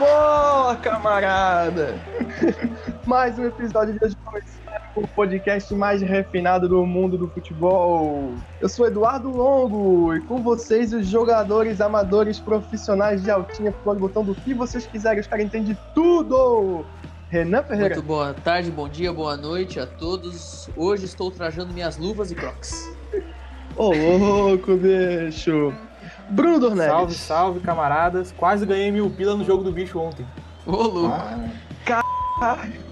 bola, camarada! mais um episódio de hoje o podcast mais refinado do mundo do futebol. Eu sou Eduardo Longo e com vocês os jogadores amadores profissionais de altinha futebol botão do que vocês quiserem, os caras entendem tudo! Renan Ferreira. Muito boa tarde, bom dia, boa noite a todos. Hoje estou trajando minhas luvas e crocs. Ô louco, bicho! Bruno Dornelles. Salve, salve, camaradas. Quase ganhei mil pila no jogo do bicho ontem. Ô louco. Ah. Caralho.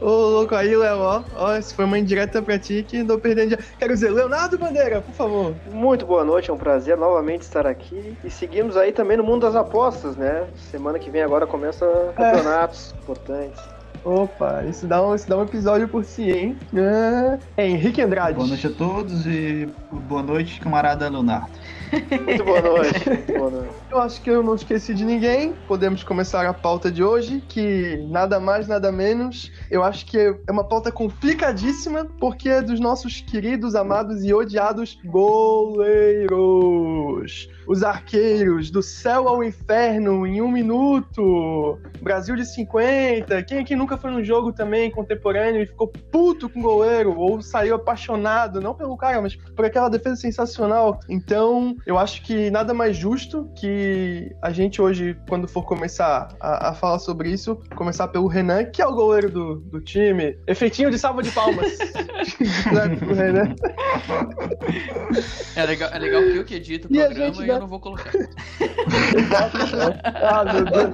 Ô, louco aí, Léo, ó. ó. Isso foi uma indireta pra ti que não perdendo. Quero dizer, Leonardo Bandeira, por favor. Muito boa noite, é um prazer novamente estar aqui. E seguimos aí também no mundo das apostas, né? Semana que vem agora começa campeonatos é. importantes. Opa, isso dá, um, isso dá um episódio por si, hein? É, Henrique Andrade. Boa noite a todos e boa noite, camarada Leonardo. Muito boa noite. boa noite. Eu acho que eu não esqueci de ninguém. Podemos começar a pauta de hoje, que nada mais, nada menos. Eu acho que é uma pauta complicadíssima, porque é dos nossos queridos, amados e odiados goleiros. Os arqueiros do céu ao inferno em um minuto. Brasil de 50. Quem aqui nunca foi num jogo também contemporâneo e ficou puto com o goleiro? Ou saiu apaixonado, não pelo cara, mas por aquela defesa sensacional. Então, eu acho que nada mais justo que a gente hoje, quando for começar a, a falar sobre isso, começar pelo Renan, que é o goleiro do, do time. Efeitinho de salva de palmas. Renan. É legal, é legal que eu que edito o programa e, e eu não vou colocar. Exato. ah, meu Deus.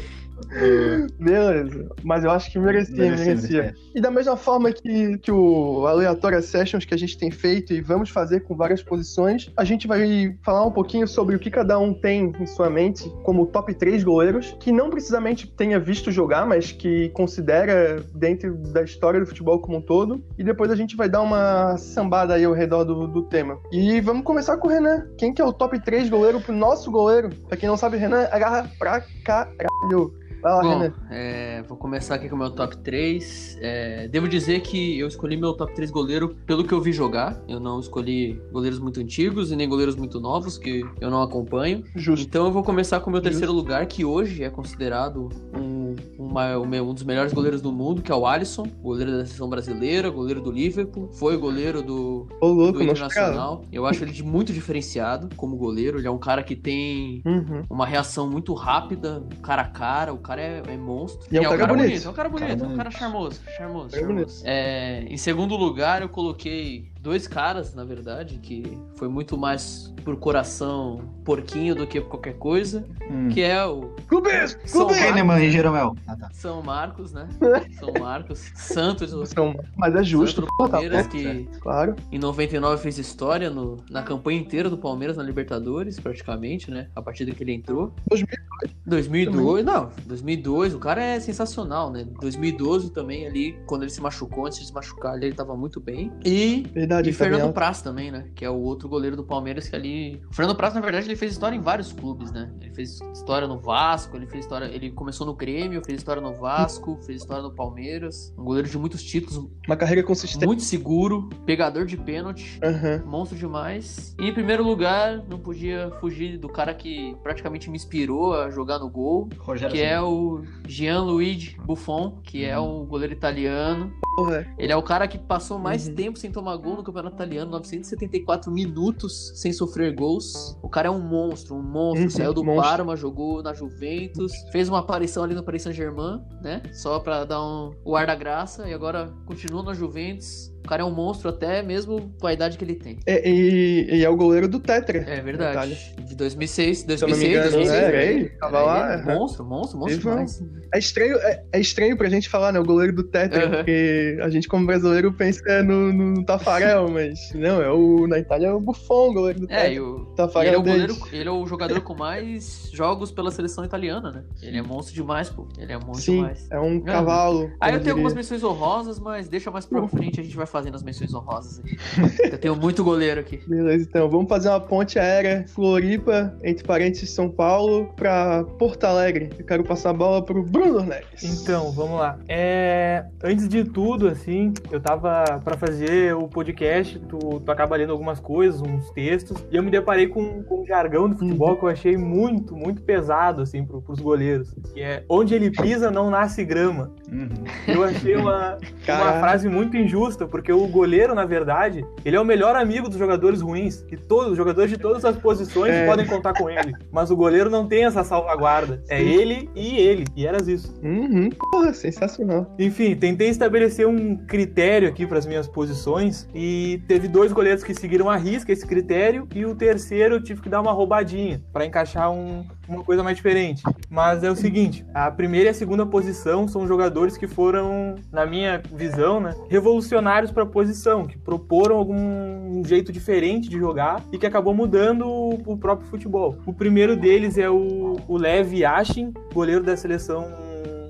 Beleza. Mas eu acho que merecia, merecia. merecia. E da mesma forma que, que o Aleatória Sessions que a gente tem feito e vamos fazer com várias posições, a gente vai falar um pouquinho sobre o que cada um tem em sua mente como top 3 goleiros, que não precisamente tenha visto jogar, mas que considera dentro da história do futebol como um todo. E depois a gente vai dar uma sambada aí ao redor do, do tema. E vamos começar com o Renan. Quem que é o top 3 goleiro pro nosso goleiro? Pra quem não sabe, Renan agarra pra caralho. Vai lá, Bom, é, vou começar aqui com o meu top 3. É, devo dizer que eu escolhi meu top 3 goleiro pelo que eu vi jogar. Eu não escolhi goleiros muito antigos e nem goleiros muito novos, que eu não acompanho. Justo. Então eu vou começar com o meu terceiro Justo. lugar, que hoje é considerado um, uma, um dos melhores goleiros do mundo, que é o Alisson, goleiro da seleção brasileira, goleiro do Liverpool, foi goleiro do, Ô, louco, do Internacional. Eu acho ele muito diferenciado como goleiro. Ele é um cara que tem uhum. uma reação muito rápida, cara a cara, o cara cara é, é monstro. E é um, é um cara, cara bonito. bonito. É um cara bonito, cara é um cara charmoso. Charmoso. charmoso. É, em segundo lugar, eu coloquei dois caras, na verdade, que foi muito mais por coração porquinho do que qualquer coisa, hum. que é o Clubes! São Kahneman e Jeromel. Ah, tá. São Marcos, né? São Marcos, Santos, São, mas é justo, Santos tá Palmeiras que claro. Em 99 fez história no, na campanha inteira do Palmeiras na Libertadores, praticamente, né? A partida que ele entrou. 2002. 2002, não, 2002, o cara é sensacional, né? 2012 também ali, quando ele se machucou, antes de se machucar, ele tava muito bem. E Verdade Verdade, e Fernando Praz também, né? Que é o outro goleiro do Palmeiras que ali. O Fernando Praz, na verdade, ele fez história em vários clubes, né? Ele fez história no Vasco, ele fez história. Ele começou no Grêmio, fez história no Vasco, fez história no Palmeiras. Um goleiro de muitos títulos. Uma carreira consistente. Muito seguro, pegador de pênalti. Uhum. Monstro demais. E em primeiro lugar, não podia fugir do cara que praticamente me inspirou a jogar no gol. Rogério que é o Gianluigi Buffon, que é o goleiro italiano. Uhum. Ele é o cara que passou mais uhum. tempo sem tomar gol no campeonato italiano, 974 minutos sem sofrer gols. O cara é um monstro, um monstro. Uhum, Saiu do monstro. Parma, jogou na Juventus, fez uma aparição ali no Paris Saint-Germain, né? Só pra dar um, o ar da graça. E agora continua na Juventus. O cara é um monstro até mesmo com a idade que ele tem. É, e, e, é o goleiro do Tetra. É verdade. De 2006, 2006, engano, 2006. É, ele, tava é, lá. Monstro, monstro, monstro demais. É estranho, é, é, estranho pra gente falar, né? O goleiro do Tetra, uhum. porque a gente como brasileiro pensa no, no Tafarel, mas não, é o, na Itália é o Buffon, o goleiro do Tetra. É, e o, Tafarel ele, é o goleiro, ele é o jogador com mais jogos pela seleção italiana, né? Ele é monstro demais, pô. Ele é monstro Sim, demais. é um cavalo. Aí eu tenho algumas menções honrosas, mas deixa mais pra frente, a gente vai fazendo as menções honrosas aqui. Eu tenho muito goleiro aqui. Beleza, então vamos fazer uma ponte aérea Floripa, entre parênteses São Paulo, pra Porto Alegre. Eu quero passar a bola pro Bruno Neves. Então, vamos lá. É... Antes de tudo, assim, eu tava para fazer o podcast, tu, tu acaba lendo algumas coisas, uns textos, e eu me deparei com, com um jargão do futebol uhum. que eu achei muito, muito pesado, assim, pro, pros goleiros. Que é onde ele pisa não nasce grama. Uhum. Eu achei uma, uma frase muito injusta, porque o goleiro, na verdade, ele é o melhor amigo dos jogadores ruins. E todos os jogadores de todas as posições é. podem contar com ele. Mas o goleiro não tem essa salvaguarda. É. É ele e ele. E eras isso. Uhum. Porra, sensacional. Enfim, tentei estabelecer um critério aqui para as minhas posições e teve dois goleiros que seguiram a risca esse critério e o terceiro eu tive que dar uma roubadinha para encaixar um, uma coisa mais diferente. Mas é o seguinte, a primeira e a segunda posição são jogadores que foram, na minha visão, né, revolucionários para a posição, que proporam algum jeito diferente de jogar e que acabou mudando o próprio futebol. O primeiro deles é o, o Lev Yashin, goleiro da seleção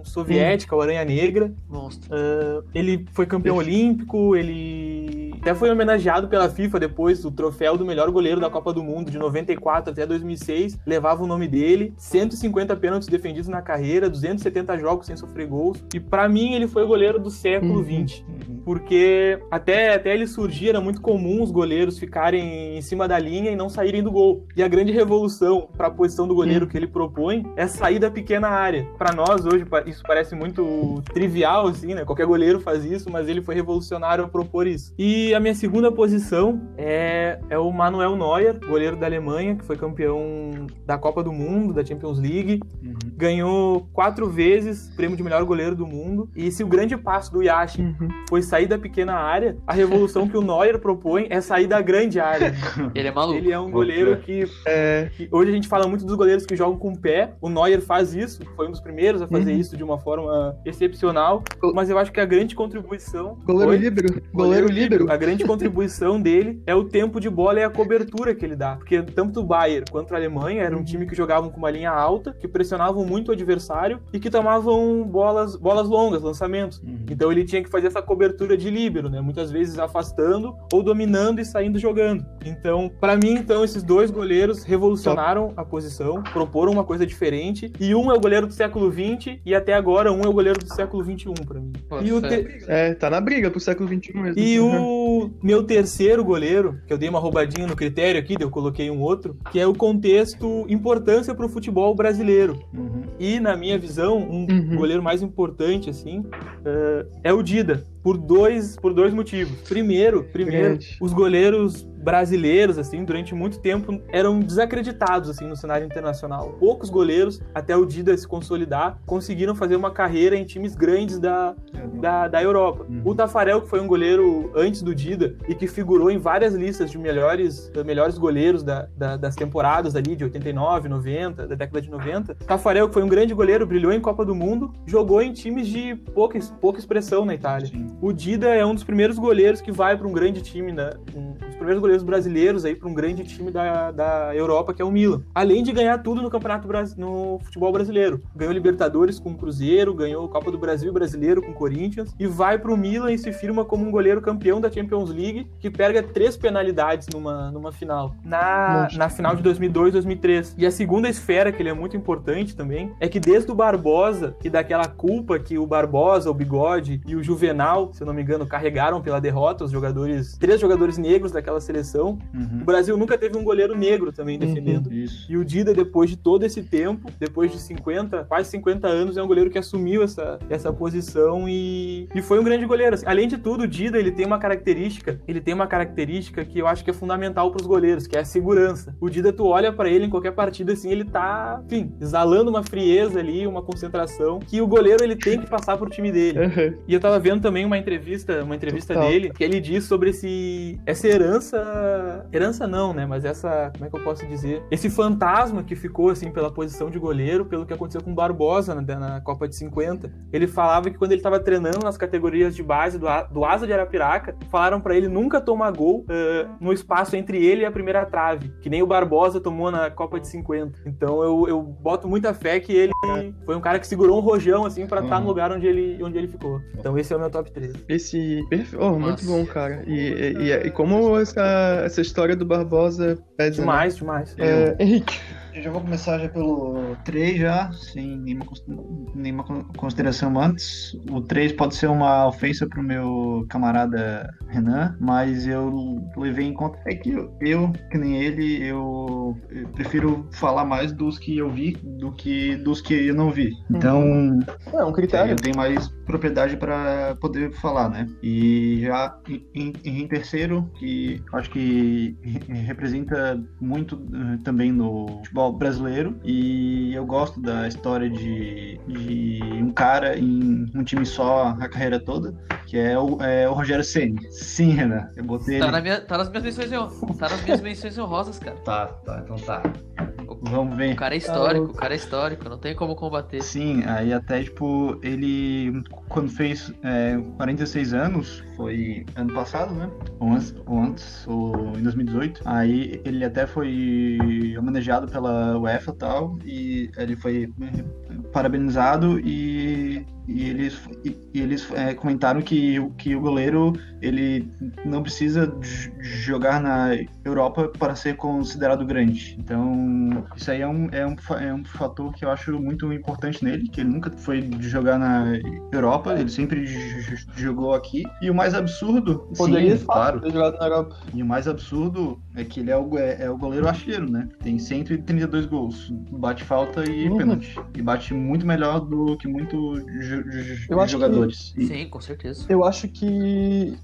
soviética, o Aranha Negra. Monstro. Uh, ele foi campeão olímpico, ele até foi homenageado pela FIFA depois, o troféu do melhor goleiro da Copa do Mundo de 94 até 2006 levava o nome dele, 150 pênaltis defendidos na carreira, 270 jogos sem sofrer gols. E para mim ele foi o goleiro do século XX, uhum. porque até, até ele surgir era muito comum os goleiros ficarem em cima da linha e não saírem do gol. E a grande revolução para a posição do goleiro uhum. que ele propõe é sair da pequena área. Para nós hoje isso parece muito trivial assim, né? Qualquer goleiro faz isso, mas ele foi revolucionário ao propor isso. E a minha segunda posição é, é o Manuel Neuer, goleiro da Alemanha, que foi campeão da Copa do Mundo, da Champions League. Uhum. Ganhou quatro vezes o prêmio de melhor goleiro do mundo. E se o grande passo do Yashin uhum. foi sair da pequena área, a revolução que o Neuer propõe é sair da grande área. Ele é maluco. Ele é um goleiro que, é, que, Hoje a gente fala muito dos goleiros que jogam com o pé. O Neuer faz isso, foi um dos primeiros a fazer uhum. isso de uma forma excepcional. Mas eu acho que a grande contribuição. Goleiro foi... líbero. Goleiro, goleiro líbero grande contribuição dele é o tempo de bola e a cobertura que ele dá. Porque tanto o Bayern quanto a Alemanha eram um time que jogavam com uma linha alta, que pressionavam muito o adversário e que tomavam bolas, bolas longas, lançamentos. Uhum. Então ele tinha que fazer essa cobertura de líbero, né? Muitas vezes afastando ou dominando e saindo jogando. Então, para mim, então, esses dois goleiros revolucionaram a posição, proporam uma coisa diferente. E um é o goleiro do século XX e até agora um é o goleiro do século XXI para mim. e o te... É, tá na briga pro século XXI mesmo. E o meu terceiro goleiro, que eu dei uma roubadinha no critério aqui, eu coloquei um outro, que é o contexto importância para o futebol brasileiro. Uhum. E, na minha visão, um uhum. goleiro mais importante, assim, uh, é o Dida, por dois, por dois motivos. Primeiro, primeiro, os goleiros brasileiros, assim, durante muito tempo eram desacreditados, assim, no cenário internacional. Poucos goleiros, até o Dida se consolidar, conseguiram fazer uma carreira em times grandes da, da, da Europa. Uhum. O Tafarel, que foi um goleiro antes do Dida e que figurou em várias listas de melhores, melhores goleiros da, da, das temporadas ali de 89, 90, da década de 90. Tafarel, que foi um grande goleiro, brilhou em Copa do Mundo, jogou em times de pouca, pouca expressão na Itália. Sim. O Dida é um dos primeiros goleiros que vai para um grande time, né? um primeiros goleiros brasileiros aí para um grande time da, da Europa, que é o Milan. Além de ganhar tudo no Campeonato no futebol brasileiro. Ganhou Libertadores com o Cruzeiro, ganhou Copa do Brasil brasileiro com o Corinthians e vai para o Milan e se firma como um goleiro campeão da Champions League que pega três penalidades numa, numa final. Na, na final de 2002, 2003. E a segunda esfera, que ele é muito importante também, é que desde o Barbosa e daquela culpa que o Barbosa, o Bigode e o Juvenal, se eu não me engano, carregaram pela derrota, os jogadores, três jogadores negros daquela seleção, uhum. o Brasil nunca teve um goleiro negro também uhum. defendendo. Uhum. E o Dida, depois de todo esse tempo, depois de 50, quase 50 anos, é um goleiro que assumiu essa, essa posição e, e foi um grande goleiro. Assim, além de tudo, o Dida, ele tem uma característica, ele tem uma característica que eu acho que é fundamental para os goleiros, que é a segurança. O Dida, tu olha para ele em qualquer partida, assim, ele tá, enfim, exalando uma frieza ali, uma concentração, que o goleiro, ele tem que passar pro time dele. Uhum. E eu tava vendo também uma entrevista, uma entrevista dele, que ele diz sobre esse, essa herança herança. Herança não, né? Mas essa. Como é que eu posso dizer? Esse fantasma que ficou, assim, pela posição de goleiro, pelo que aconteceu com o Barbosa na, na Copa de 50. Ele falava que quando ele estava treinando nas categorias de base do, do Asa de Arapiraca, falaram para ele nunca tomar gol uh, no espaço entre ele e a primeira trave, que nem o Barbosa tomou na Copa de 50. Então eu, eu boto muita fé que ele foi um cara que segurou um rojão, assim, para estar uhum. tá no lugar onde ele, onde ele ficou. Então esse é o meu top 3. Esse. Oh, muito bom, cara. E, e, e, e, como essa, essa história do Barbosa pesa. Né? Demais, né? demais. É, Henrique. Eu já vou começar já pelo 3 já, sem nenhuma, nenhuma consideração antes. O 3 pode ser uma ofensa pro meu camarada Renan, mas eu levei em conta é que eu, eu que nem ele, eu, eu, prefiro falar mais dos que eu vi do que dos que eu não vi. Então, uhum. é um critério. Eu tenho mais propriedade para poder falar, né? E já em, em, terceiro, que acho que representa muito uh, também no futebol futebol brasileiro e eu gosto da história de, de um cara em um time só a carreira toda, que é o, é o Rogério Ceni. Sim, Renan, eu botei tá, ele... na minha, tá nas minhas menções, tá nas minhas menções honrosas, cara. Tá, tá, então tá. Vamos ver. O cara é histórico, o cara é histórico, não tem como combater. Sim, aí até, tipo, ele, quando fez é, 46 anos, foi ano passado, né? Ou antes, ou antes, ou em 2018. Aí ele até foi homenageado pela UEFA e tal, e ele foi parabenizado e e eles, e, eles é, comentaram que, que o goleiro ele não precisa jogar na Europa para ser considerado grande. Então, isso aí é um, é, um, é um fator que eu acho muito importante nele, que ele nunca foi jogar na Europa, ele sempre jogou aqui. E o mais absurdo... Poderia sim, claro. ter jogado na Europa. E o mais absurdo é que ele é o, é, é o goleiro artilheiro, né? Tem 132 gols, bate falta e uhum. pênalti. E bate muito melhor do que muito eu jogadores. Que, Sim, com certeza. Eu acho que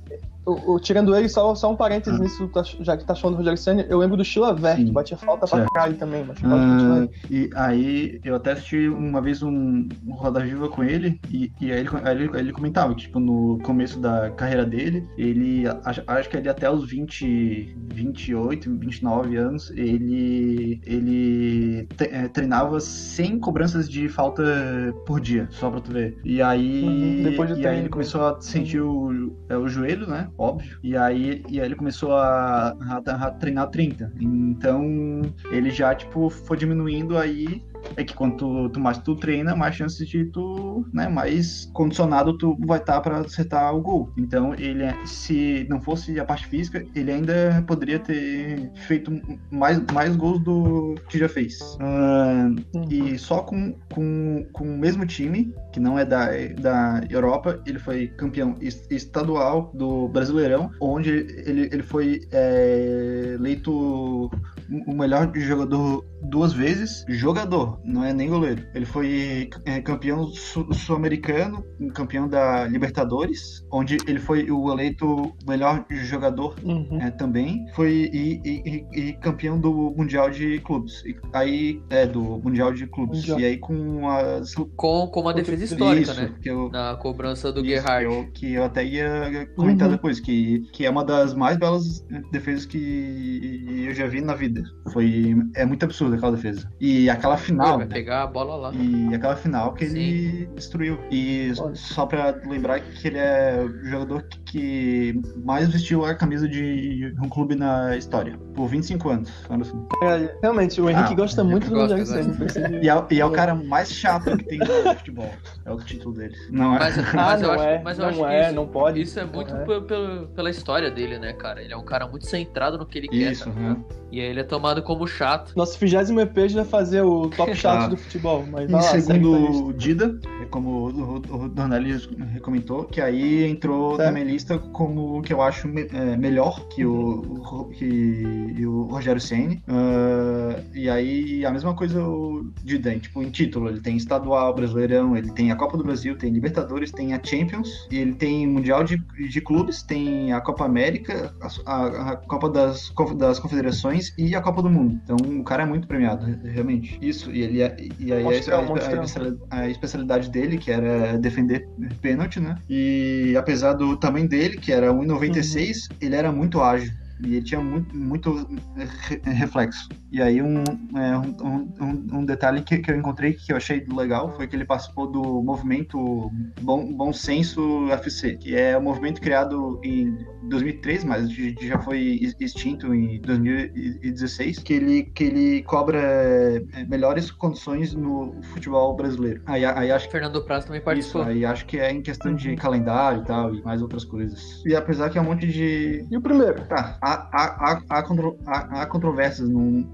o, o, tirando ele, só, só um parênteses ah. nisso, tá, já que tá chamando o Rogério Senna, eu lembro do Chilavert, que batia falta pra caralho também. Batia ah, e aí, eu até assisti uma vez um, um Roda Viva com ele, e, e aí, ele, aí ele, ele, comentava que, tipo, no começo da carreira dele, ele, acho, acho que ele até os 20, 28, 29 anos, ele, ele é, treinava sem cobranças de falta por dia, só pra tu ver. E aí, uhum, Depois de e aí ele começou a sentir o, é, o joelho, né? Óbvio. E aí, e aí ele começou a, a, a treinar 30. Então ele já, tipo, foi diminuindo aí é que quanto tu, mais tu treina, mais chances de tu, né, mais condicionado tu vai estar tá para acertar o gol. Então, ele, se não fosse a parte física, ele ainda poderia ter feito mais, mais gols do que já fez. Uh, e só com, com, com o mesmo time, que não é da, da Europa, ele foi campeão estadual do Brasileirão, onde ele, ele foi é, eleito o melhor jogador duas vezes. Jogador, não é nem goleiro. Ele foi é, campeão sul-americano, campeão da Libertadores, onde ele foi o eleito melhor jogador uhum. é, também. Foi e, e, e, campeão do Mundial de Clubes. E, aí, é, do Mundial de Clubes. Mundial. E aí com as. Com, com uma defesa histórica, isso, né? Eu, Na cobrança do Gerhard. Que eu, que eu até ia comentar uhum. depois, que, que é uma das mais belas defesas que eu já vi na vida. Foi. É muito absurdo aquela defesa. E aquela final. Vai né? pegar a bola lá. E aquela final que Sim. ele destruiu. E Olha. só pra lembrar que ele é o jogador que mais vestiu a camisa de um clube na história. Por 25 anos. Assim. É, realmente, o Henrique ah, gosta muito do Senna. E, é, e é o cara mais chato que tem no futebol. É o título dele. Não é. Mas, mas ah, eu acho, é, mas eu não acho é, isso, não pode. Isso é muito é. pela história dele, né, cara? Ele é um cara muito centrado no que ele isso, quer. Tá? Uhum. E aí ele é tomado como chato. Nosso 20 EP vai fazer o top chato ah. do futebol. Mas e segundo o Dida, é como o, Dornelli comentou, que aí entrou certo. na minha lista como o que eu acho me, é, melhor que o, que o Rogério Ceni. Uh, e aí a mesma coisa o Dida, tipo, em título, ele tem estadual, brasileirão, ele tem a Copa do Brasil, tem Libertadores, tem a Champions, e ele tem Mundial de, de Clubes, tem a Copa América, a, a, a Copa das, das Confederações e a Copa do Mundo. Então o cara é muito premiado, realmente. Isso, e ele é, e aí a, a, a, especialidade dele, que era defender pênalti, né? E apesar do tamanho dele, que era 1,96, uhum. ele era muito ágil. E ele tinha muito, muito reflexo. E aí um, é, um, um, um, detalhe que, que eu encontrei que eu achei legal foi que ele participou do movimento Bom, Bom Senso FC, que é um movimento criado em 2003, mas já foi extinto em 2016, que ele, que ele cobra é, melhores condições no futebol brasileiro. Aí, aí acho que... Fernando Prazo também participou. Isso, aí acho que é em questão de calendário e tal, e mais outras coisas. E apesar que é um monte de... E o primeiro? Tá, há, há, há, contro... há, há controvérsias num,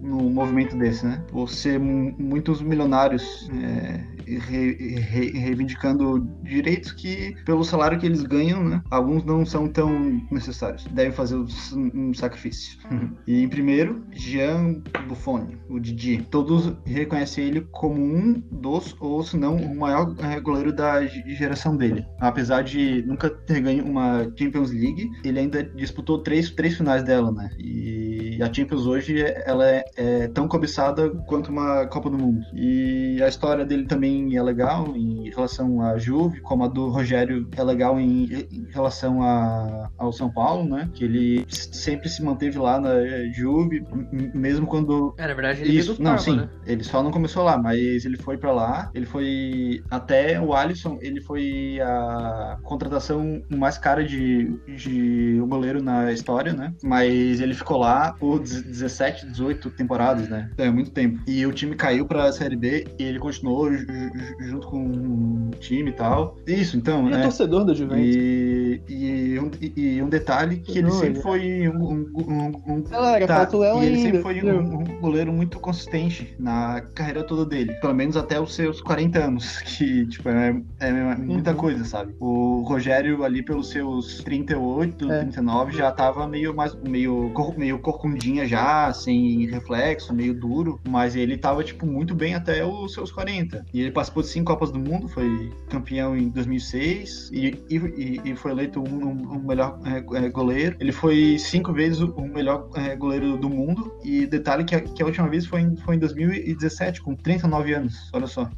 num movimento desse, né? Por ser muitos milionários é, re, re, reivindicando direitos que, pelo salário que eles ganham, né, alguns não são tão necessários. Devem fazer um sacrifício. e em primeiro, Jean Buffon, o Didi. Todos reconhecem ele como um dos, ou se não, o maior goleiro da geração dele. Apesar de nunca ter ganho uma Champions League, ele ainda disputou três, três finais dela, né? E a Champions hoje, ela é, é tão cobiçada quanto uma Copa do Mundo. E a história dele também é legal em relação à Juve, como a do Rogério é legal em, em relação a, ao São Paulo, né? Que ele sempre se manteve lá na Juve, mesmo quando. É, na verdade, ele Isso, não, sim. Né? Ele só não começou lá, mas ele foi para lá. Ele foi até o Alisson, ele foi a contratação mais cara de, de um goleiro na história, né? Mas ele ficou lá por 17, 18 temporadas, né? É muito tempo. E o time caiu para a Série B e ele continuou junto com o time e tal. Isso, então, ele é torcedor da Juventus. E, e, um, e, um, detalhe que ele sempre foi um, um, um Galera, tá, falta o Léo e ele sempre foi um, goleiro muito consistente na carreira toda dele. Pelo menos até os seus 40 anos, que, tipo, é, é muita uhum. coisa, sabe? O Rogério ali pelos seus 38, é. 39 já tava meio mais meio, meio corcundinha já, sem reflexo, meio duro, mas ele tava, tipo, muito bem até os seus 40. E ele participou de cinco Copas do Mundo, foi campeão em 2006 e, e, e foi eleito um, um, um melhor é, é, goleiro. Ele foi cinco vezes o, o melhor é, goleiro do mundo. E detalhe que a, que a última vez foi em, foi em 2017, com 39 anos. Olha só.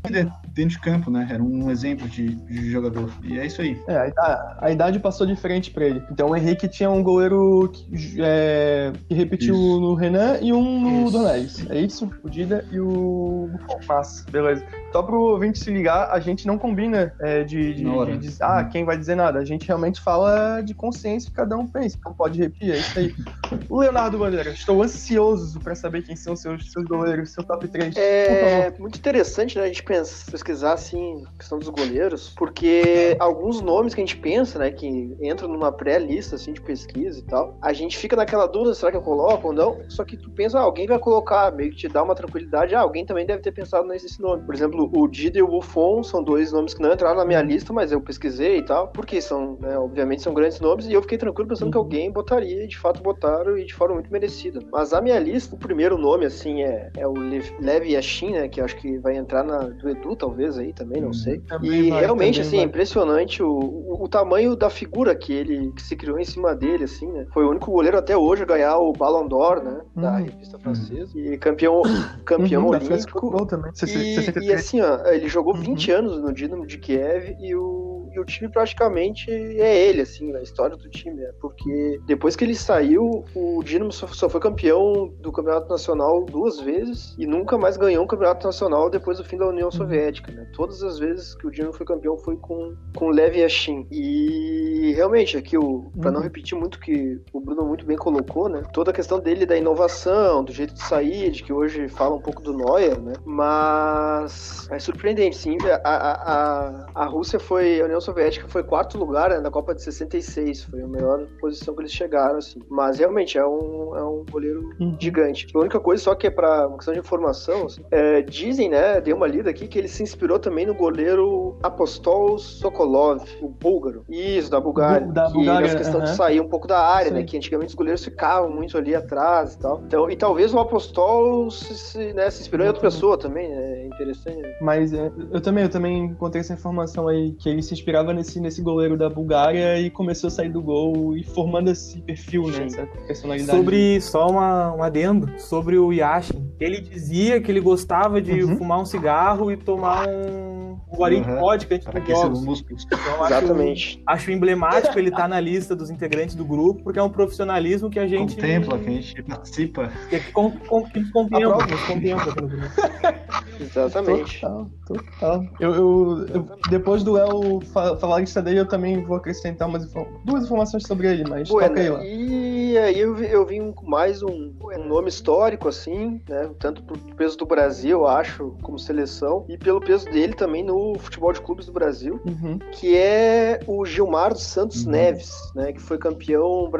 Dentro de campo, né? Era um exemplo de, de jogador. E é isso aí. É, a idade, a idade passou de frente pra ele. Então o Henrique tinha um goleiro que, é, que repetiu isso. no Renan e um no Donellis. É isso? O Dida e o Massa. Beleza. Só pro ouvinte se ligar, a gente não combina é, de, de, de, de, ah, quem vai dizer nada. A gente realmente fala de consciência que cada um pensa. Então pode repetir, é isso aí. O Leonardo Bandeira, estou ansioso para saber quem são seus, seus goleiros, seu top 3. É muito interessante, né, a gente pensa, pesquisar, assim, a questão dos goleiros, porque alguns nomes que a gente pensa, né, que entram numa pré-lista, assim, de pesquisa e tal, a gente fica naquela dúvida, será que eu coloco ou não? Só que tu pensa, ah, alguém vai colocar, meio que te dá uma tranquilidade, ah, alguém também deve ter pensado nesse nome. Por exemplo, o Dida e o Buffon são dois nomes que não entraram na minha lista, mas eu pesquisei e tal, porque são, né, obviamente são grandes nomes, e eu fiquei tranquilo pensando que alguém botaria, e de fato botaram, e de forma muito merecida. Mas a minha lista, o primeiro nome, assim, é, é o Levi Yashin, né, que acho que vai entrar na do Edu, talvez, aí, também, não uhum. sei. Também e vai, realmente, assim, é vai. impressionante o, o, o, tamanho da figura que ele que se criou em cima dele, assim, né. Foi o único goleiro até hoje a ganhar o Ballon d'Or, né, da uhum. revista francesa, e campeão, campeão uhum, olímpico. Também. E, e assim, ó, ele jogou 20 uhum. anos no Dinamo de Kiev e o, e o time praticamente é ele, assim, na história do time, né? Porque depois que ele saiu, o Dinamo só, só, foi campeão do Campeonato Nacional duas vezes e nunca mais ganhou um Campeonato Nacional depois do fim da União uhum. Soviética, né? Todas as vezes que o Dinamo foi campeão foi com, com Lev Yashin. E realmente, aqui, o, pra não uhum. repetir muito o que o Bruno muito bem colocou, né? Toda a questão dele da inovação, do jeito de sair, de que hoje fala um pouco do Neuer, né? Mas é surpreendente, sim. A, a, a, Rússia foi, a União Soviética foi quarto lugar né, na Copa de 66, foi a melhor posição que eles chegaram, assim. Mas realmente é um, é um goleiro uhum. gigante. A única coisa só que é para uma questão de informação, assim, é, dizem, né, dei uma lida aqui, que ele se inspirou também no goleiro Apostol Sokolov, o búlgaro. Isso, da Bulgária. Da que Bulgária, questão uh -huh. de sair um pouco da área, né, Sim. né, que antigamente os goleiros ficavam muito ali atrás e tal. Então, e talvez o Apostol se, se, né, se inspirou em outra pessoa também, né, é interessante. Mas é, eu também, eu também encontrei essa informação aí, que ele se inspirava nesse, nesse goleiro da Bulgária e começou a sair do gol e formando esse perfil, né? Essa personalidade. Sobre, só uma, um adendo, sobre o Yashin. Ele dizia que ele gostava de uhum. fumar um cigarro e tomar um o Guarim uhum. pode, que a gente tem jogos. músculos. Então, Exatamente. Acho, acho emblemático ele estar tá na lista dos integrantes do grupo, porque é um profissionalismo que a gente. Contempla, que a gente participa. Que, que, com, com, que contempla, no grupo. Exatamente. Total, total. Eu, eu, eu depois do El falar lista dele, eu também vou acrescentar umas, duas informações sobre ele, mas Bueno, toca aí lá. E aí eu, eu vim com mais um, um nome histórico, assim, né? Tanto pro peso do Brasil, eu acho, como seleção, e pelo peso dele também no futebol de clubes do Brasil, uhum. que é o Gilmar dos Santos uhum. Neves, né? Que foi campeão,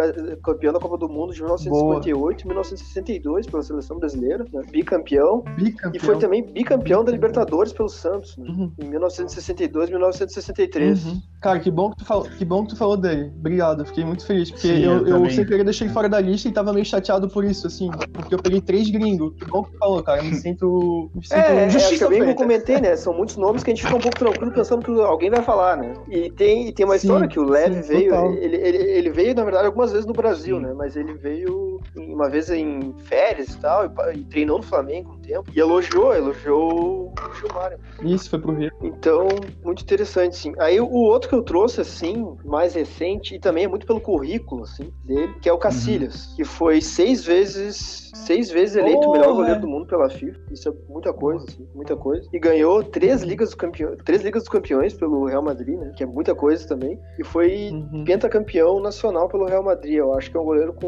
campeão da Copa do Mundo de 1958 e 1962 pela seleção brasileira, né? bicampeão, bicampeão. E foi também bicampeão da Libertadores pelo Santos, né? uhum. em 1962 e 1963. Uhum. Cara, que bom que, tu falou, que bom que tu falou dele. Obrigado, fiquei muito feliz. Porque Sim, eu, eu, eu sem querer deixei fora da lista e tava meio chateado por isso, assim. Porque eu peguei três gringos. Bom que falou, cara. Me sinto. Me sinto é, é, bem que eu comentei, né? São muitos nomes que a gente fica um pouco tranquilo pensando que alguém vai falar, né? E tem, e tem uma sim, história que o Lev veio. Ele, ele, ele, veio, na verdade, algumas vezes no Brasil, sim. né? Mas ele veio uma vez em férias e tal, e, e treinou no Flamengo tempo. E elogiou, elogiou o Gilmar. Isso, foi pro Rio. Então, muito interessante, sim. Aí o outro que eu trouxe, assim, mais recente, e também é muito pelo currículo, assim, dele, que é o Cacilhas, uhum. que foi seis vezes seis vezes eleito o melhor goleiro do mundo pela FIFA. Isso é muita coisa, assim, muita coisa. E ganhou três ligas dos campeões, três ligas dos campeões pelo Real Madrid, né? Que é muita coisa também. E foi uhum. pentacampeão nacional pelo Real Madrid. Eu acho que é um goleiro com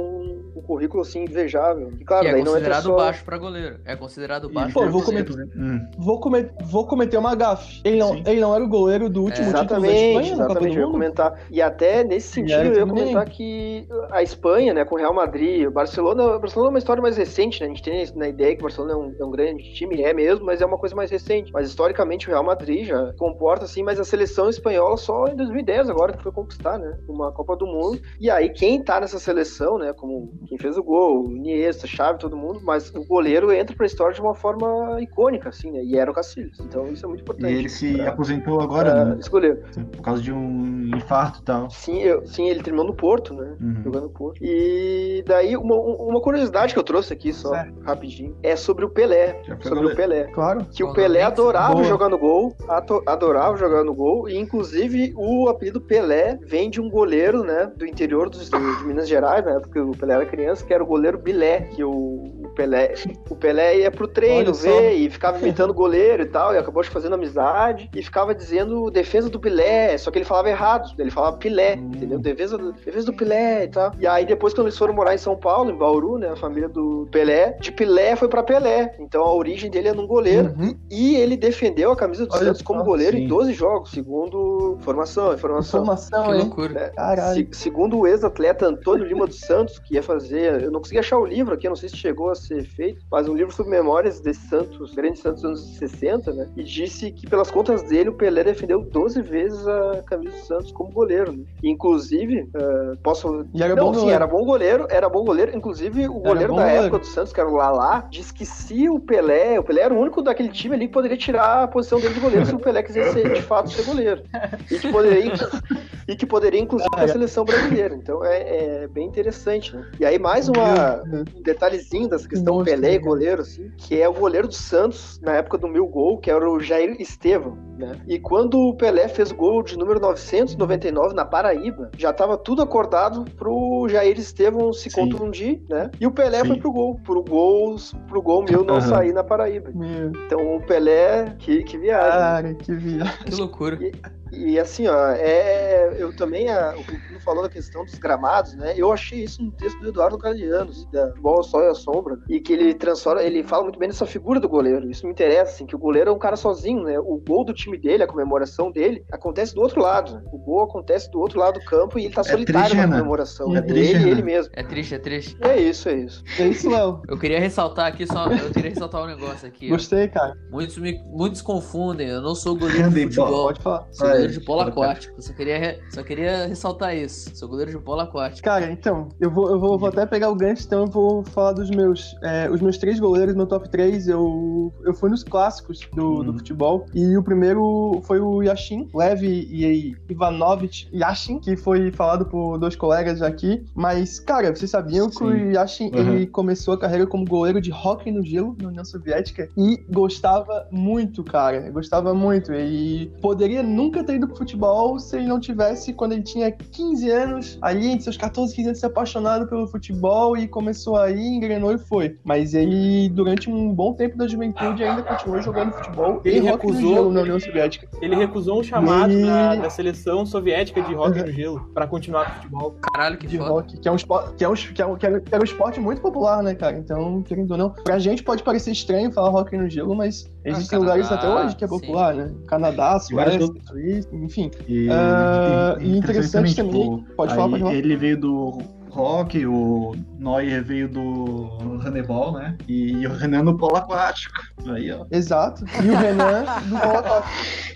um currículo assim invejável. E claro, e é considerado só... baixo para goleiro. É considerado baixo. Pô, vou cometer, hum. vou, cometer, vou cometer uma gafe. Ele não, ele não era o goleiro do último é, título da Espanha, exatamente, eu ia comentar. E até nesse sentido eu ia comentar que a Espanha, né, com o Real Madrid, o Barcelona, o Barcelona é uma história mais recente, né? A gente tem na ideia que o Barcelona é um, é um, grande time, é mesmo, mas é uma coisa mais recente. Mas historicamente o Real Madrid já comporta assim, mas a seleção espanhola só em 2010 agora que foi conquistar, né? Uma Copa do Mundo. E aí quem tá nessa seleção, né? Como quem fez o gol, Iniesta, Xavi, todo mundo, mas o goleiro entra pra história de uma forma icônica, assim, né? E era o Cacilhas. Então isso é muito importante. E ele se pra, aposentou agora, né? Escolher. Por causa de um infarto e tal. Sim, eu, sim, ele terminou no Porto, né? Uhum. Jogando no Porto. E daí uma, uma curiosidade que eu trouxe aqui só, certo. rapidinho, é sobre o Pelé. Sobre o Pelé. Claro. Que o Pelé adorava Boa. jogar no gol, adorava jogar no gol, e inclusive o apelido Pelé vem de um goleiro, né, do interior dos, de Minas Gerais, né, porque o Pelé era criança, que era o goleiro Bilé, que o, o Pelé, o Pelé ia pro treino ver e ficava imitando o goleiro e tal, e acabou fazendo amizade, e ficava dizendo defesa do Pelé, só que ele falava errado, ele falava Pilé, hum. entendeu? Defesa do, defesa do Pelé e tal. E aí depois quando eles foram morar em São Paulo, em Bauru, né, a família do Pelé, de Pelé foi para Pelé. Então a origem dele é num goleiro. Uhum. E ele defendeu a camisa do Olha Santos como goleiro sim. em 12 jogos, segundo formação. Informação, informação que loucura. Né? Se, segundo o ex-atleta Antônio Lima dos Santos, que ia fazer. Eu não consegui achar o livro aqui, não sei se chegou a ser feito, mas um livro sobre memórias desse Santos, grande Santos dos anos 60, né? E disse que, pelas contas dele, o Pelé defendeu 12 vezes a camisa do Santos como goleiro. Né? E, inclusive, uh, posso. E era não, bom sim, era bom goleiro, era bom goleiro. Inclusive, o goleiro da goleiro. época do Santos, que era o Lalá, disse que se o Pelé, o Pelé era o único daquele time ali que poderia tirar a posição dele de goleiro se o Pelé quisesse de fato ser goleiro. E que poderia, e que poderia inclusive a seleção brasileira. Então é, é bem interessante, né? E aí mais uma, um detalhezinho dessa questão Pelé e goleiro, assim, que é o goleiro do Santos na época do mil gol, que era o Jair Estevam, né? E quando o Pelé fez o gol de número 999 na Paraíba, já estava tudo acordado pro Jair Estevam se Sim. contundir, né? E o Pelé Sim. foi pro gol, pro gol, pro gol mil não uhum. sair na Paraíba. Meu. Então o Pelé, que, que viagem. Cara, que viagem. Que loucura. E, e assim, ó, é, eu também, a, o que falou da questão dos gramados, né? Eu achei isso no texto do Eduardo Galeano, assim, da Futebol Sol e a Sombra, né? e que ele transforma, ele fala muito bem dessa figura do goleiro. Isso me interessa, assim, que o goleiro é um cara sozinho, né? O gol do time dele, a comemoração dele, acontece do outro lado. Né? O gol acontece do outro lado do campo e ele tá é solitário triste, na né? comemoração. É triste, ele e ele mesmo. É triste, é triste. É isso, é isso. É isso, Léo. Eu queria ressaltar aqui só, eu queria ressaltar um negócio aqui. Gostei, cara. Muitos, me, muitos confundem, eu não sou goleiro de futebol. Pode falar. Sou goleiro goleiro de polo aquático. Só queria, só queria ressaltar isso. Sou goleiro de polo aquático. Cara, então, eu vou, eu vou, vou até pegar o gancho, então eu vou falar dos meus. É, os meus três goleiros, meu top 3, eu, eu fui nos clássicos do, do futebol. E o primeiro foi o Yashin, Lev e Ivanovic Yashin, que foi falado por dois colegas aqui. Mas, cara, vocês sabiam Sim. que o Yashin uhum. ele começou a carreira como goleiro de hockey no gelo na União Soviética e gostava muito, cara. Gostava muito. E poderia nunca ter ido pro futebol se ele não tivesse, quando ele tinha 15 anos, ali entre seus 14 15 anos, se apaixonado pelo futebol e começou aí, engrenou e foi. Mas ele, durante um bom tempo da juventude, ainda continuou jogando futebol. Ele recusou na União Soviética. Ele recusou um chamado e... da, da, seleção soviética de hockey no gelo para continuar com o futebol. Caralho, que de foda. hockey, que é um esporte, que é um, que é um, que é um esporte muito popular, né, cara? Então, querendo ou não, pra gente pode parecer estranho falar hockey no gelo, mas existem ah, lugares até hoje que é popular, sim. né? Canadá, Suécia, Suíça, enfim. E, uh, e interessante também, tipo, pode falar, pode falar. Ele veio do rock, o Neuer veio do handebol, né? E o Renan no polo aquático. Aí, ó. Exato. E o Renan no polo aquático.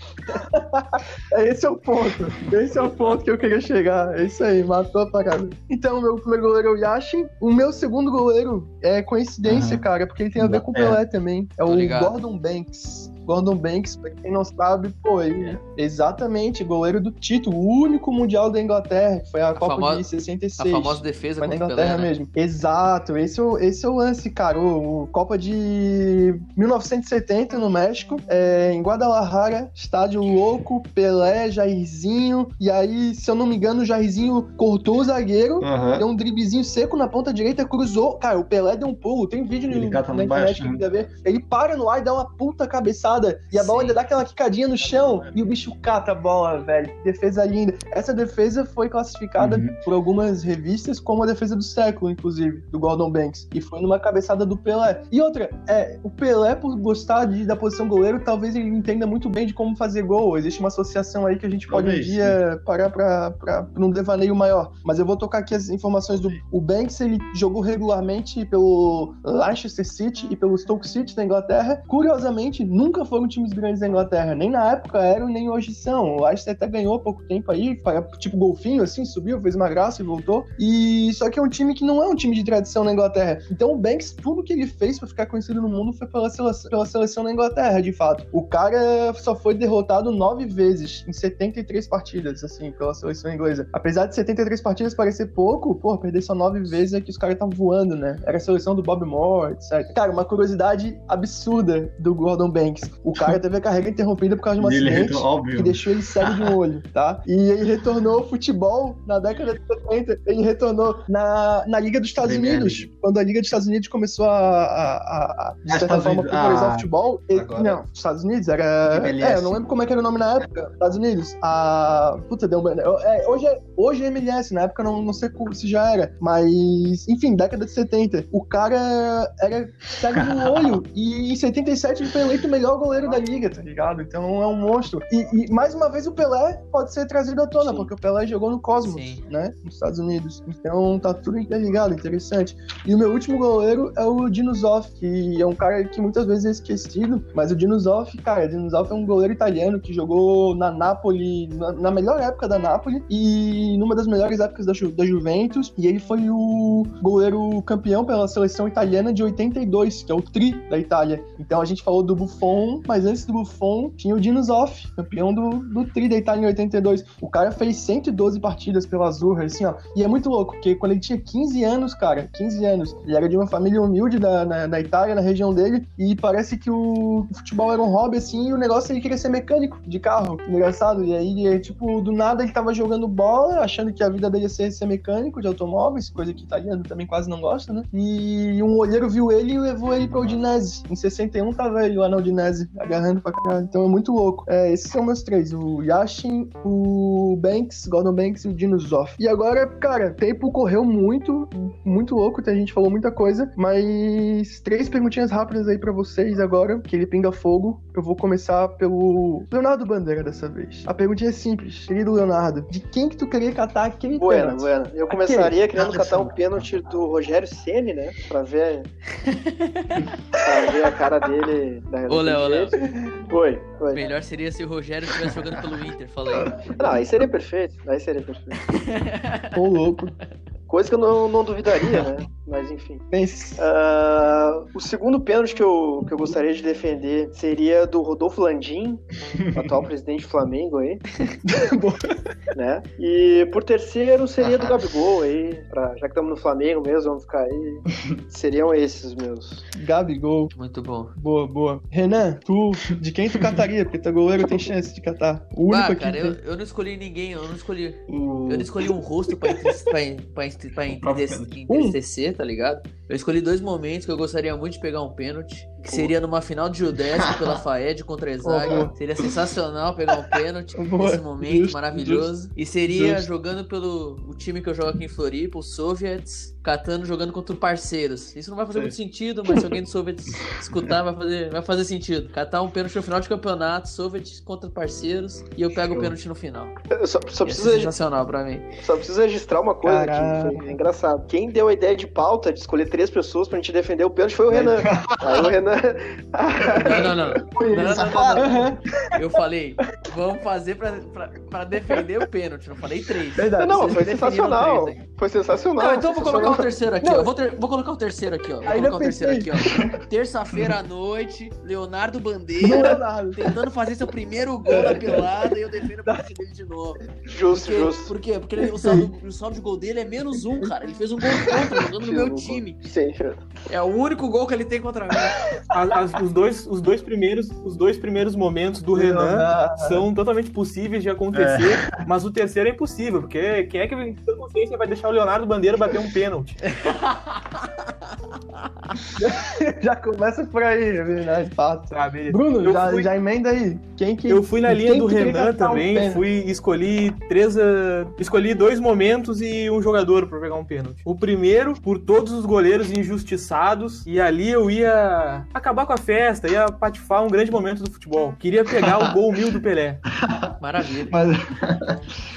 Esse é o ponto. Esse é o ponto que eu queria chegar. É isso aí, matou a parada. Então, meu primeiro goleiro é o Yashin. O meu segundo goleiro é coincidência, uhum. cara, porque ele tem a ver com o Pelé é. também. É o Gordon Banks. Gordon Banks, pra quem não sabe, pô, ele, exatamente, goleiro do título, o único mundial da Inglaterra, que foi a, a Copa famosa, de 66. A famosa defesa foi na Inglaterra Pelé, né? mesmo. Exato, esse é o, esse é o lance, cara. O, o Copa de 1970 no México, é, em Guadalajara, estádio louco, Pelé, Jairzinho, e aí, se eu não me engano, o Jairzinho cortou o zagueiro, uhum. deu um dribzinho seco na ponta direita, cruzou. Cara, o Pelé deu um pulo, tem vídeo no, na internet que né? ver. Ele para no ar e dá uma puta cabeçada e a bola ainda dá aquela quicadinha no chão e o bicho cata a bola, velho. Defesa linda. Essa defesa foi classificada uhum. por algumas revistas como a defesa do século, inclusive, do Gordon Banks. E foi numa cabeçada do Pelé. E outra, é, o Pelé, por gostar de, da posição goleiro, talvez ele entenda muito bem de como fazer gol. Existe uma associação aí que a gente pode talvez, um dia sim. parar pra, pra, pra um devaneio maior. Mas eu vou tocar aqui as informações do o Banks, ele jogou regularmente pelo Leicester City e pelo Stoke City da Inglaterra. Curiosamente, nunca foram times grandes da Inglaterra. Nem na época eram, nem hoje são. O Leicester até ganhou há pouco tempo aí, tipo golfinho, assim, subiu, fez uma graça e voltou. E só que é um time que não é um time de tradição na Inglaterra. Então o Banks, tudo que ele fez para ficar conhecido no mundo foi pela seleção, pela seleção da Inglaterra, de fato. O cara só foi derrotado nove vezes em 73 partidas, assim, pela seleção inglesa. Apesar de 73 partidas parecer pouco, pô, perder só nove vezes é que os caras estavam voando, né? Era a seleção do Bob Moore, etc. Cara, uma curiosidade absurda do Gordon Banks. O cara teve a carreira interrompida por causa de um acidente que deixou ele cego de um olho, tá? E ele retornou ao futebol na década de 70. Ele retornou na, na Liga dos Estados Premier Unidos. League. Quando a Liga dos Estados Unidos começou a, a, a de certa forma, popularizar ah, o futebol. Ele, não, Estados Unidos era. MLS. É, eu não lembro como é que era o nome na época. Estados Unidos. A. Puta, deu um. É, hoje, é, hoje é MLS, na época não, não sei se já era. Mas, enfim, década de 70. O cara era cego de um olho. E em 77 ele foi eleito o melhor goleiro da liga, tá ligado? Então é um monstro. E, e mais uma vez o Pelé pode ser trazido à tona, Sim. porque o Pelé jogou no Cosmos, Sim. né? Nos Estados Unidos. Então tá tudo interligado, interessante. E o meu último goleiro é o Dinozoff, que é um cara que muitas vezes é esquecido, mas o Dinozoff, cara, o Dinozoff é um goleiro italiano que jogou na Napoli, na, na melhor época da Napoli e numa das melhores épocas da, Ju, da Juventus. E ele foi o goleiro campeão pela seleção italiana de 82, que é o Tri da Itália. Então a gente falou do Buffon, mas antes do Buffon tinha o Dinozoff, campeão do, do Tri da Itália em 82. O cara fez 112 partidas pela Azurra, assim, ó. E é muito louco, porque quando ele tinha 15 anos, cara, 15 anos, ele era de uma família humilde da, na, na Itália, na região dele, e parece que o futebol era um hobby, assim, e o negócio ele queria ser mecânico de carro. Engraçado. E aí, tipo, do nada ele tava jogando bola, achando que a vida dele ia ser, ser mecânico de automóveis, coisa que italiano também quase não gosta, né? E um olheiro viu ele e levou ele pra Udinese. Em 61 tava ele lá na Udinese, agarrando pra caralho. Então é muito louco. É, esses são meus três: o Yashin, o Banks, Gordon Banks e o Dino Zoff. E agora, cara, o tempo correu muito, muito louco, a gente falou muita coisa, mas três perguntinhas rápidas aí para vocês agora, que ele pinga fogo. Eu vou começar pelo Leonardo Bandeira dessa vez. A perguntinha é simples, querido Leonardo, de quem que tu queria catar aquele bueno, pênalti? Bueno, eu começaria aquele? querendo catar um pênalti do Rogério Ceni, né, pra ver, pra ver a cara dele. Ô, Léo, foi. Melhor seria se o Rogério estivesse jogando pelo Inter, falei. Não, aí seria perfeito. Aí seria perfeito. Ô, louco. Coisa que eu não, não duvidaria, né? Mas enfim. Uh, o segundo pênalti que eu, que eu gostaria de defender seria do Rodolfo Landim, atual presidente do Flamengo aí. né? E por terceiro seria do Gabigol aí. Pra, já que estamos no Flamengo mesmo, vamos ficar aí. Seriam esses meus. Gabigol. Muito bom. Boa, boa. Renan, tu, de quem tu cataria? Porque teu goleiro tem chance de catar. O único ah, aqui. Cara, eu, eu, não escolhi ninguém, eu não escolhi. O... Eu não escolhi um rosto pra, pra, pra, pra entristecer, tá ligado? Eu escolhi dois momentos que eu gostaria muito de pegar um pênalti que seria numa final de Judécio pela Faed contra Exag. seria sensacional pegar um pênalti nesse momento maravilhoso. E seria jogando pelo o time que eu jogo aqui em Floripa, os Soviets, catando jogando contra parceiros. Isso não vai fazer Sim. muito sentido, mas se alguém do Soviets escutar, vai fazer, vai fazer sentido. Catar um pênalti no final de campeonato, Soviets contra parceiros, e eu pego o pênalti no final. Só, só precisa sensacional pra mim. Só precisa registrar uma coisa aqui, foi engraçado. Quem deu a ideia de pauta de escolher três pessoas pra gente defender o pênalti foi o Renan. Aí o Renan não, não, não. Não, não, não, não. Eu falei, vamos fazer pra, pra, pra defender o pênalti. Não falei três. Verdade. Não, foi sensacional. Foi sensacional. Não, então vou colocar o terceiro aqui, ó. Vou, ter, vou colocar o terceiro aqui, ó. Vou colocar o terceiro aqui, ó. Terça-feira à noite, Leonardo Bandeira tentando fazer seu primeiro gol na pelada e eu defendo o pênalti dele de novo. Justo, porque, justo. Por quê? Porque ele, o, saldo, o saldo de gol dele é menos um, cara. Ele fez um gol contra, jogando no meu time. Sim, É o único gol que ele tem contra mim. As, os, dois, os, dois primeiros, os dois primeiros momentos do Renan são totalmente possíveis de acontecer, é. mas o terceiro é impossível, porque quem é que tem consciência vai deixar o Leonardo Bandeira bater um pênalti? já começa por aí, é verdade, fato. Bruno, já, fui... já emenda aí. Quem que, eu fui na linha do Renan também, um fui escolhi três, uh, escolhi dois momentos e um jogador para pegar um pênalti. O primeiro, por todos os goleiros injustiçados, e ali eu ia acabar com a festa, ia patifar um grande momento do futebol. Queria pegar o gol mil do Pelé. Maravilha. Mas,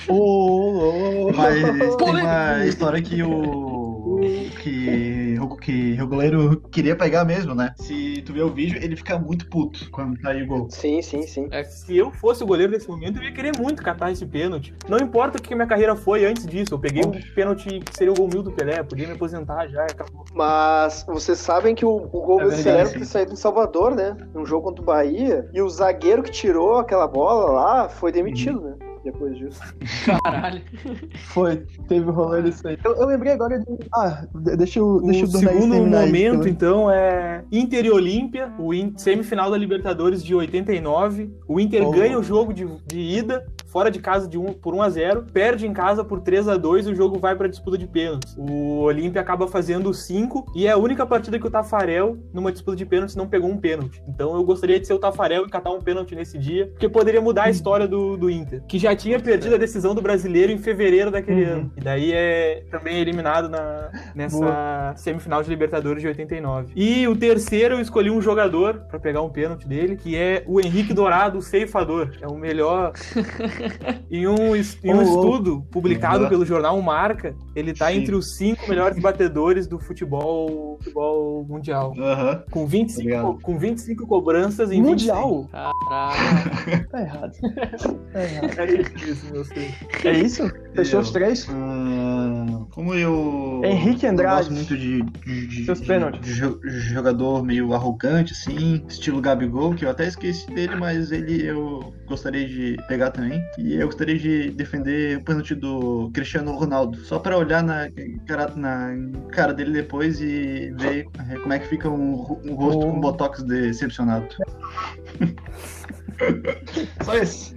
oh, oh. Mas tem uma história que o que, que o goleiro queria pegar mesmo, né? Se tu ver o vídeo, ele fica muito puto quando cai o gol. Sim, sim, sim. É, se eu fosse o goleiro nesse momento, eu ia querer muito catar esse pênalti. Não importa o que minha carreira foi antes disso. Eu peguei o um pênalti que seria o gol mil do Pelé, podia me aposentar já, acabou. Mas vocês sabem que o, o gol é brasileiro que saiu em Salvador, né? Um jogo contra o Bahia. E o zagueiro que tirou aquela bola lá foi demitido, uhum. né? Depois disso. Caralho. Foi, teve o rolê disso aí. Eu, eu, lembrei agora de. Ah, deixa eu. Deixa o segundo momento, então, é Inter e Olímpia, o semifinal da Libertadores de 89. O Inter oh. ganha o jogo de, de ida, fora de casa de um, por 1 a 0 perde em casa por 3 a 2 e o jogo vai para disputa de pênaltis. O Olímpia acaba fazendo 5 e é a única partida que o Tafarel, numa disputa de pênaltis, não pegou um pênalti. Então eu gostaria de ser o Tafarel e catar um pênalti nesse dia, porque poderia mudar a história do, do Inter, que já tinha perdido a decisão do brasileiro em fevereiro daquele uhum. ano. E daí é também eliminado na, nessa Boa. semifinal de Libertadores de 89. E o terceiro eu escolhi um jogador para pegar um pênalti dele, que é o Henrique Dourado, o ceifador. É o melhor em um, em um estudo publicado pelo jornal Marca, ele tá Sim. entre os cinco melhores batedores do futebol, futebol mundial. Uhum. Com, 25, com 25 cobranças em Mundial? Caralho. tá errado. Tá errado. É isso, meu filho. É isso? Fechou os três? Uh, como eu. Henrique Andrade. Eu gosto muito de, de, de, Seus pênaltis. de jogador meio arrogante, assim, estilo Gabigol, que eu até esqueci dele, mas ele eu gostaria de pegar também. E eu gostaria de defender o pênalti do Cristiano Ronaldo. Só para olhar na cara, na cara dele depois e ver como é que fica um, um rosto com botox decepcionado. Só esse.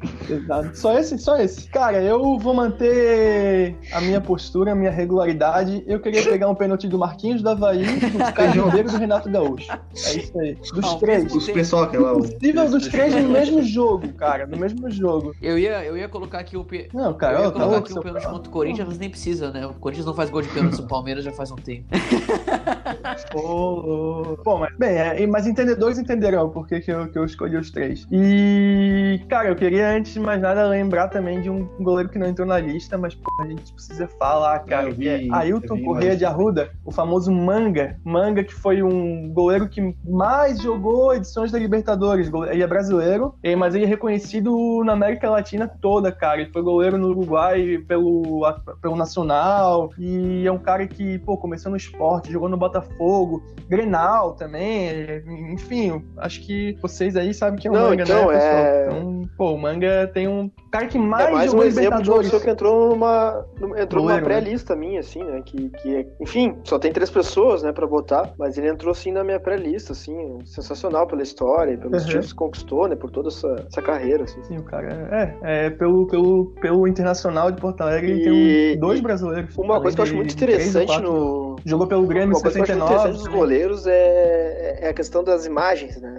Só esse? Só esse. Cara, eu vou manter a minha postura, a minha regularidade. Eu queria pegar um pênalti do Marquinhos da Havaí, do Carlos e do Renato Gaúcho. É isso aí. Dos três. Os pessoal aquela. É possível dos três no mesmo jogo, cara. No mesmo jogo. Eu ia, eu ia colocar aqui o. P... Não, cara, eu ia colocar tá aqui o pênalti contra o Corinthians, mas nem precisa, né? O Corinthians não faz gol de pênalti no Palmeiras já faz um tempo. oh, oh. Bom, mas, bem, é, mas entendedores entenderão por que, que, eu, que eu escolhi os três. E cara, eu queria, antes de mais nada, lembrar também de um goleiro que não entrou na lista, mas pô, a gente precisa falar, cara. Vi, é Ailton Correia de Arruda, o famoso Manga. Manga, que foi um goleiro que mais jogou edições da Libertadores. Ele é brasileiro, mas ele é reconhecido na América Latina toda, cara. Ele foi goleiro no Uruguai pelo, pelo Nacional. E é um cara que, pô, começou no esporte, jogou no Botafogo, Grenal também. Enfim, acho que vocês aí sabem que é um Não, Manga, então, né, pessoal? É... Então, pô, o Manga tem um cara que mais, é mais jogou um exemplo de uma pessoa que entrou numa, entrou numa Goleiro, né? pré-lista minha, assim, né? Que, que é, enfim, só tem três pessoas, né, pra botar, mas ele entrou, assim, na minha pré-lista, assim, sensacional pela história, pelos Uhum. títulos que conquistou, né, por toda essa, essa carreira, assim. Sim, o cara é, é pelo, pelo, pelo Internacional de Porto Alegre E- tem um- dois brasileiros. Uma coisa que eu acho muito interessante no, Jogou pelo Grêmio em Uma coisa que eu acho muito 69. interessante dos goleiros é, é a questão das imagens, né?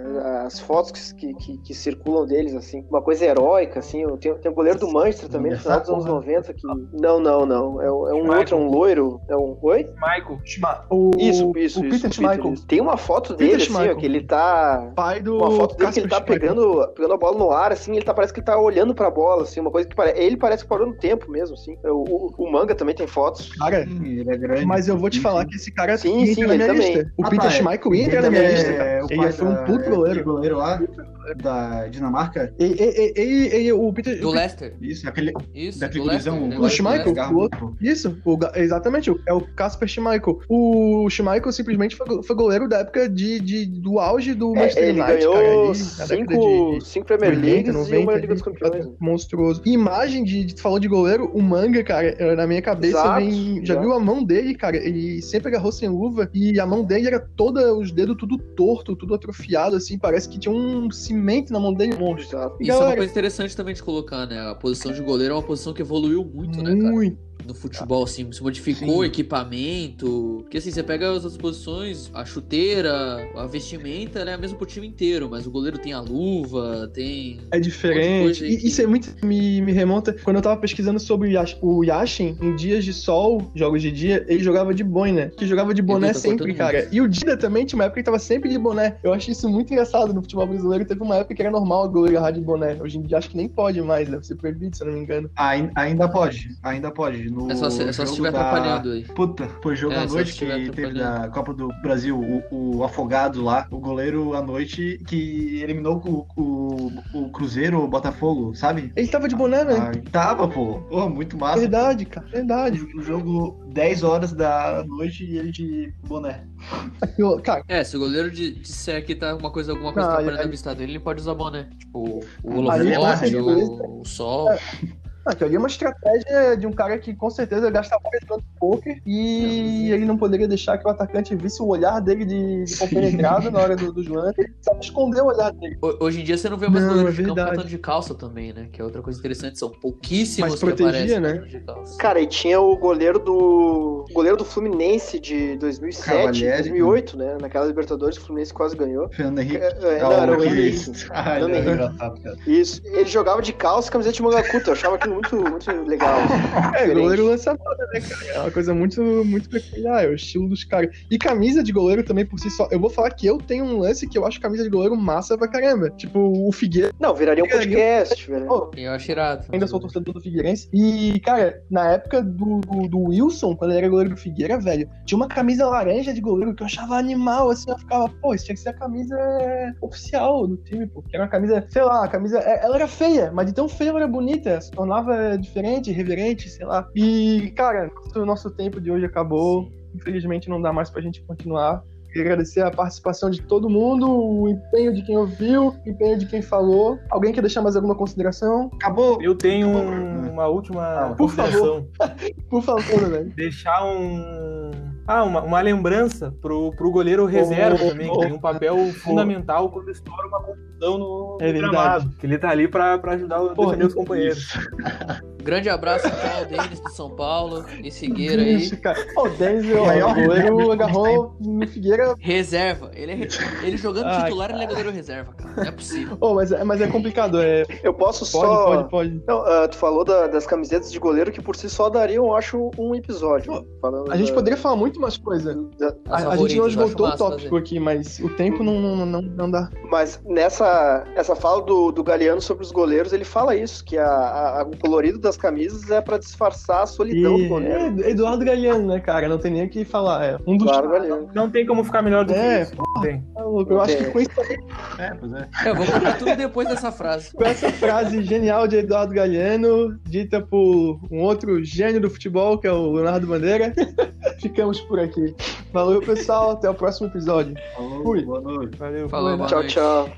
As fotos que, que, que circulam deles, assim. Uma coisa heróica, assim. Tenho, tem o goleiro do Manchester também, no final dos anos 90, que... Não, não, não. É, um- é um outro, é um loiro. É um... Oi? Michael. O, Isso, isso, o isso. Peter isso. Tem uma foto Peter dele, assim, ó, que ele tá... pai do Uma foto dele que ele tá Schmeichel. pegando, pegando a bola no ar, assim, ele tá, parece que ele tá olhando pra bola, assim, uma coisa que parece. Ele parece que parou no tempo mesmo, assim. O, o, o manga também tem fotos. Cara, Ele é grande. mas eu vou te Sim, falar que esse cara Sim, entra sim, na minha também. lista. O Ah, Peter tá, é. Schmeichel entra na Ele minha é- lista, o Ele foi um da- puto é, goleiro. goleiro lá da Dinamarca. E, e, e, e- e o Peter. Do Leicester. Isso, aquele Isso, daquele gurizão. né? O Schmeichel, o outro. Isso, o exatamente, é o Kasper Schmeichel. O Schmeichel simplesmente foi, foi goleiro da época de, de- do auge do É, Manchester ele United, ganhou cara, na cinco, de- cinco Premier 90, Leagues e 90, uma Liga dos Campeões. monstruoso. Imagem de, tu falou de goleiro, o Manga, cara, na minha cabeça Exato, vem. Já exato. viu a mão dele, cara? Ele sempre agarrou sem luva e a mão dele era toda, os dedos tudo torto, tudo atrofiado, assim. Parece que tinha um cimento na mão dele, monstro. Isso é uma galera, coisa interessante também de colocar, né? A posição de goleiro é uma posição que evoluiu muito, né, cara? muito. No futebol, assim, se modificou Sim. o equipamento. Porque assim, você pega as outras posições, a chuteira, a vestimenta, ela é a mesma pro time inteiro, mas o goleiro tem a luva, tem. É diferente. E que- isso é muito. Me, me remonta. Quando eu tava pesquisando sobre o Yash- o Yashin, em dias de sol, jogos de dia, ele jogava de boina. Que jogava de boné tá sempre, cara. E o Dida também tinha uma época que ele tava sempre de boné. Eu acho isso muito engraçado no futebol brasileiro. Teve uma época que era normal o goleiro agarrar de boné. Hoje em dia acho que nem pode mais, deve ser proibido, se eu não me engano. Ai- Ainda pode, ainda pode. No É só, se- é só se jogo estiver da- atrapalhando aí. Puta, foi jogo É, à noite que teve da Copa do Brasil, o, o afogado lá, o goleiro à noite que eliminou o, o, o Cruzeiro, o Botafogo, sabe? Ele tava de boné, né? Ah, tava, pô. Pô, muito massa. Verdade, cara. Verdade. O jogo 10 horas da noite e ele de boné. Cara, É, se o goleiro de- disser que tá alguma coisa, alguma coisa Ah, atrapalhando aí- a vista dele, ele pode usar boné. Tipo, o é holofote, certeza. o, o sol. Aquilo ali é uma estratégia de um cara que com certeza gasta várias jogando poker e ele não poderia deixar que o atacante visse o olhar dele de, de compenetrado na hora do, do João. Ele precisava esconder o olhar dele. Ho- Hoje em dia você não vê mais Não, goleiro é de campo verdade. cantando de calça também, né? Que é outra coisa interessante. São pouquíssimos Mas que protegia, aparecem né? de calça. Cara, e tinha o goleiro do. O goleiro do Fluminense de 2007, Cavalieri. 2008, né? Naquela Libertadores, o Fluminense quase ganhou. Fernando Henrique. É, é, Ah, não, era o que Henrique. isso. Ah, ele. Isso. Ele jogava de calça e camiseta de manga curta. Eu achava aquilo muito, muito legal. É, Diferente. goleiro lançador, né, cara? É uma coisa muito, muito peculiar, é o estilo dos caras. E camisa de goleiro também por si só. Eu vou falar que eu tenho um lance que eu acho camisa de goleiro massa pra caramba. Tipo, o Figueira. Não, viraria um podcast, velho. Eu acho irado. ainda sou torcedor do Figueirense. E, cara, na época do, do, do Wilson, quando ele era goleiro do Figueira, velho, tinha uma camisa laranja de goleiro que eu achava animal, assim, eu ficava, pô, isso tinha que ser a camisa oficial do time, pô. Que era uma camisa, sei lá, a camisa. é, Ela era feia, mas de tão feia ela era bonita, se tornava diferente, reverente, sei lá. E, cara, o nosso tempo de hoje acabou. Infelizmente não dá mais pra gente continuar. Queria agradecer a participação de todo mundo, o empenho de quem ouviu, o empenho de quem falou. Alguém quer deixar mais alguma consideração? Acabou. Eu tenho um- uma última Ah, por consideração. Por favor, velho. Deixar um. Ah, uma, uma lembrança pro, pro goleiro reserva Oh, também, oh, que tem um papel fundamental quando estoura uma confusão no, É verdade. gramado. Que ele tá ali pra, pra ajudar os companheiros. Grande abraço então ao Denis do São Paulo e Figueira aí. Ixi, cara. Ó, o Maior o goleiro agarrou no Figueira. Reserva. Ele, é ele jogando Ai, titular, ele é goleiro reserva, cara. Não é possível. Oh, mas, é- mas é complicado. É, Eu posso pode, só. pode, pode. Não, ah, tu falou da- das camisetas de goleiro que por si só dariam, eu acho, um episódio. Falando A gente da- poderia falar muito mais coisa. da- A, a gente acho esgotou o tópico aqui, mas o tempo não, não, não, não dá. Mas nessa essa, essa fala do, do Galeano sobre os goleiros, ele fala isso, que a, a, o colorido das camisas é para disfarçar a solidão e, do goleiro. É, Eduardo Galeano, né, cara? Não tem nem o que falar. É um dos. Galeano. Não tem como ficar melhor do é, que isso. Porra, tem. Tá eu acho que com isso aí. É, pois é. Eu vou colocar tudo depois dessa frase. Com essa frase genial de Eduardo Galeano, dita por um outro gênio do futebol, que é o Leonardo Bandeira, ficamos por aqui. Valeu, pessoal. Até o próximo episódio. Falou, Fui. Boa noite. Valeu. Falou, tchau, tchau.